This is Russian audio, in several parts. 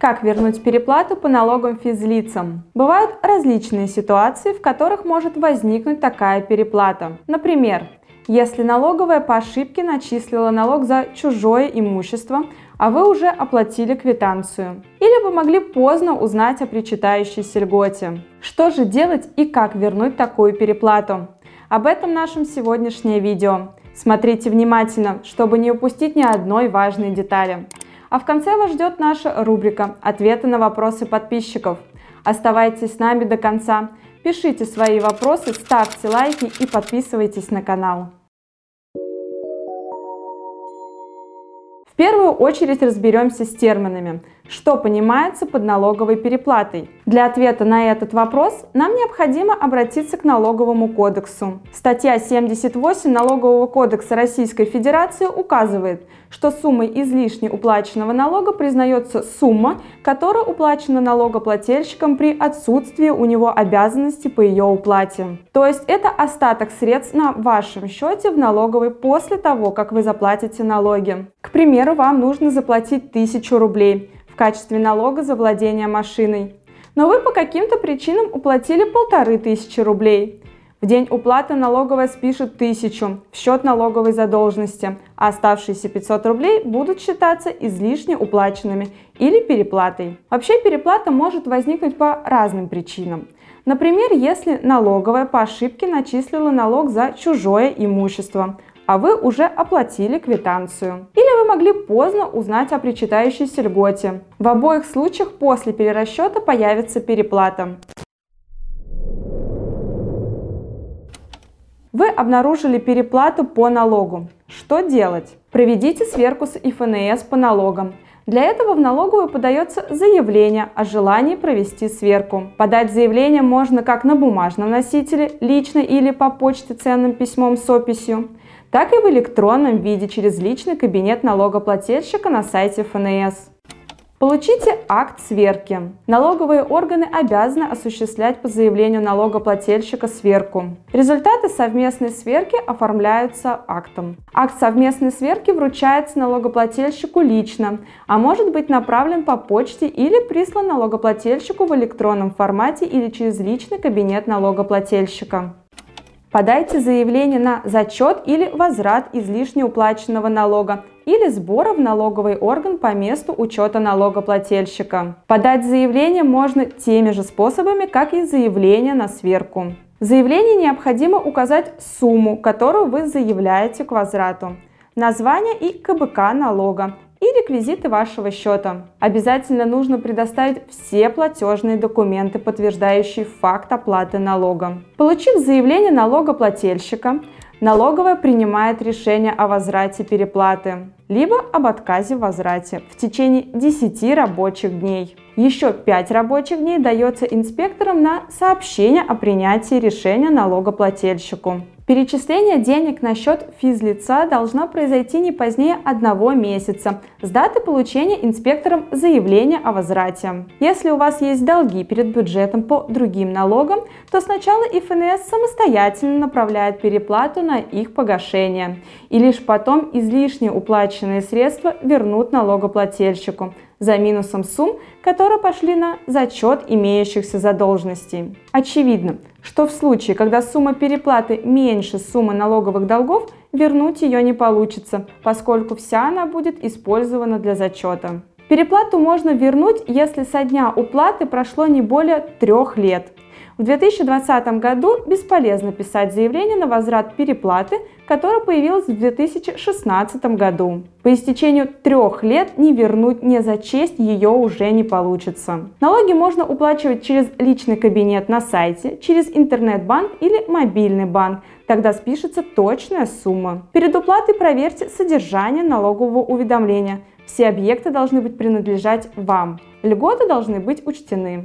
Как вернуть переплату по налогам физлицам? Бывают различные ситуации, в которых может возникнуть такая переплата. Например, если налоговая по ошибке начислила налог за чужое имущество, а вы уже оплатили квитанцию. Или вы могли поздно узнать о причитающейся льготе. Что же делать и как вернуть такую переплату? Об этом нашем сегодняшнее видео. Смотрите внимательно, чтобы не упустить ни одной важной детали. А в конце вас ждет наша рубрика «Ответы на вопросы подписчиков». Оставайтесь с нами до конца, пишите свои вопросы, ставьте лайки и подписывайтесь на канал. В первую очередь разберемся с терминами – что понимается под налоговой переплатой? Для ответа на этот вопрос нам необходимо обратиться к налоговому кодексу. Статья 78 Налогового кодекса Российской Федерации указывает, что суммой излишне уплаченного налога признается сумма, которая уплачена налогоплательщиком при отсутствии у него обязанности по ее уплате. То есть это остаток средств на вашем счете в налоговой после того, как вы заплатите налоги. К примеру, вам нужно заплатить 1000 рублей качестве налога за владение машиной. Но вы по каким-то причинам уплатили полторы тысячи рублей. В день уплаты налоговая спишет тысячу в счет налоговой задолженности, а оставшиеся 500 рублей будут считаться излишне уплаченными или переплатой. Вообще переплата может возникнуть по разным причинам. Например, если налоговая по ошибке начислила налог за чужое имущество, а вы уже оплатили квитанцию. Или вы могли поздно узнать о причитающейся льготе. В обоих случаях после перерасчета появится переплата. Вы обнаружили переплату по налогу. Что делать? Проведите сверку с ИФНС по налогам. Для этого в налоговую подается заявление о желании провести сверку. Подать заявление можно как на бумажном носителе, лично или по почте ценным письмом с описью, так и в электронном виде через личный кабинет налогоплательщика на сайте ФНС. Получите акт сверки. Налоговые органы обязаны осуществлять по заявлению налогоплательщика сверку. Результаты совместной сверки оформляются актом. Акт совместной сверки вручается налогоплательщику лично, а может быть направлен по почте или прислан налогоплательщику в электронном формате или через личный кабинет налогоплательщика. Подайте заявление на зачет или возврат излишне уплаченного налога или сбора в налоговый орган по месту учета налогоплательщика. Подать заявление можно теми же способами, как и заявление на сверку. В заявлении необходимо указать сумму, которую вы заявляете к возврату, название и КБК налога и реквизиты вашего счета. Обязательно нужно предоставить все платежные документы, подтверждающие факт оплаты налога. Получив заявление налогоплательщика, налоговая принимает решение о возврате переплаты, либо об отказе в возврате в течение 10 рабочих дней. Еще 5 рабочих дней дается инспекторам на сообщение о принятии решения налогоплательщику. Перечисление денег на счет физлица должно произойти не позднее одного месяца с даты получения инспектором заявления о возврате. Если у вас есть долги перед бюджетом по другим налогам, то сначала ИФНС самостоятельно направляет переплату на их погашение, и лишь потом излишне уплаченные средства вернут налогоплательщику за минусом сумм, которые пошли на зачет имеющихся задолженностей. Очевидно, что в случае, когда сумма переплаты меньше суммы налоговых долгов, вернуть ее не получится, поскольку вся она будет использована для зачета. Переплату можно вернуть, если со дня уплаты прошло не более трех лет. В 2020 году бесполезно писать заявление на возврат переплаты, которая появилась в 2016 году. По истечению трех лет не вернуть, не зачесть ее уже не получится. Налоги можно уплачивать через личный кабинет на сайте, через интернет-банк или мобильный банк. Тогда спишется точная сумма. Перед уплатой проверьте содержание налогового уведомления. Все объекты должны быть принадлежать вам. Льготы должны быть учтены.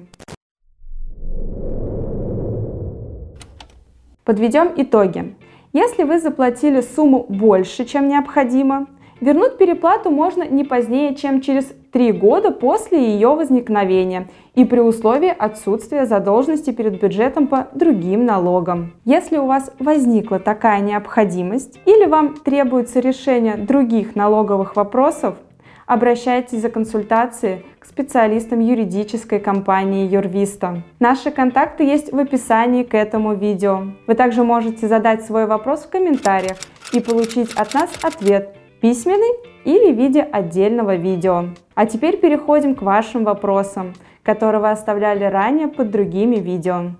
Подведем итоги. Если вы заплатили сумму больше, чем необходимо, вернуть переплату можно не позднее, чем через 3 года после ее возникновения и при условии отсутствия задолженности перед бюджетом по другим налогам. Если у вас возникла такая необходимость или вам требуется решение других налоговых вопросов, обращайтесь за консультацией к специалистам юридической компании Юрвиста. Наши контакты есть в описании к этому видео. Вы также можете задать свой вопрос в комментариях и получить от нас ответ письменный или в виде отдельного видео. А теперь переходим к вашим вопросам, которые вы оставляли ранее под другими видео.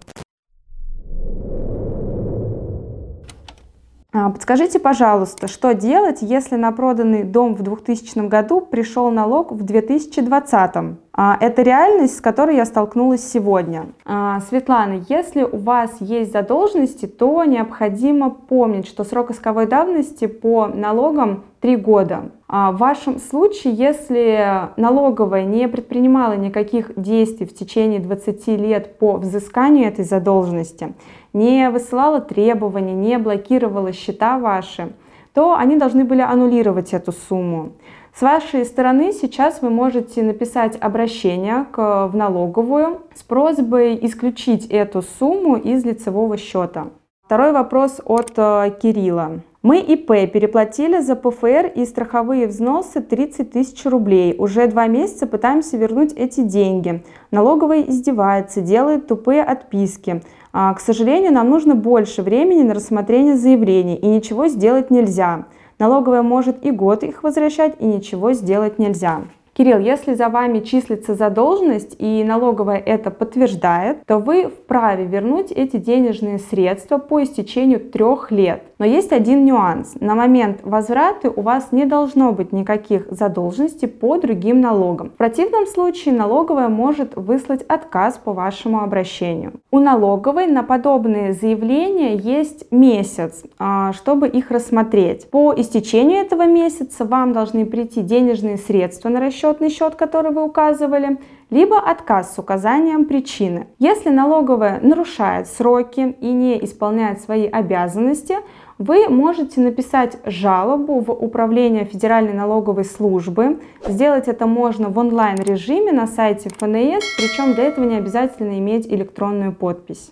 Подскажите, пожалуйста, что делать, если на проданный дом в 2000 году пришел налог в 2020? А, это реальность, с которой я столкнулась сегодня. А, Светлана, если у вас есть задолженности, то необходимо помнить, что срок исковой давности по налогам 3 года. А, в вашем случае, если налоговая не предпринимала никаких действий в течение 20 лет по взысканию этой задолженности, не высылала требования, не блокировала счета ваши, то они должны были аннулировать эту сумму. С вашей стороны сейчас вы можете написать обращение к, в налоговую с просьбой исключить эту сумму из лицевого счета. Второй вопрос от э, Кирилла. Мы ИП переплатили за ПФР и страховые взносы 30 тысяч рублей. Уже два месяца пытаемся вернуть эти деньги. Налоговая издевается, делает тупые отписки. А, к сожалению, нам нужно больше времени на рассмотрение заявлений и ничего сделать нельзя. Налоговая может и год их возвращать, и ничего сделать нельзя. Кирилл, если за вами числится задолженность и налоговая это подтверждает, то вы вправе вернуть эти денежные средства по истечению трех лет. Но есть один нюанс. На момент возврата у вас не должно быть никаких задолженностей по другим налогам. В противном случае налоговая может выслать отказ по вашему обращению. У налоговой на подобные заявления есть месяц, а, чтобы их рассмотреть. По истечению этого месяца вам должны прийти денежные средства на расчет расчетный счет, который вы указывали, либо отказ с указанием причины. Если налоговая нарушает сроки и не исполняет свои обязанности, вы можете написать жалобу в Управление Федеральной налоговой службы. Сделать это можно в онлайн режиме на сайте ФНС, причем для этого не обязательно иметь электронную подпись.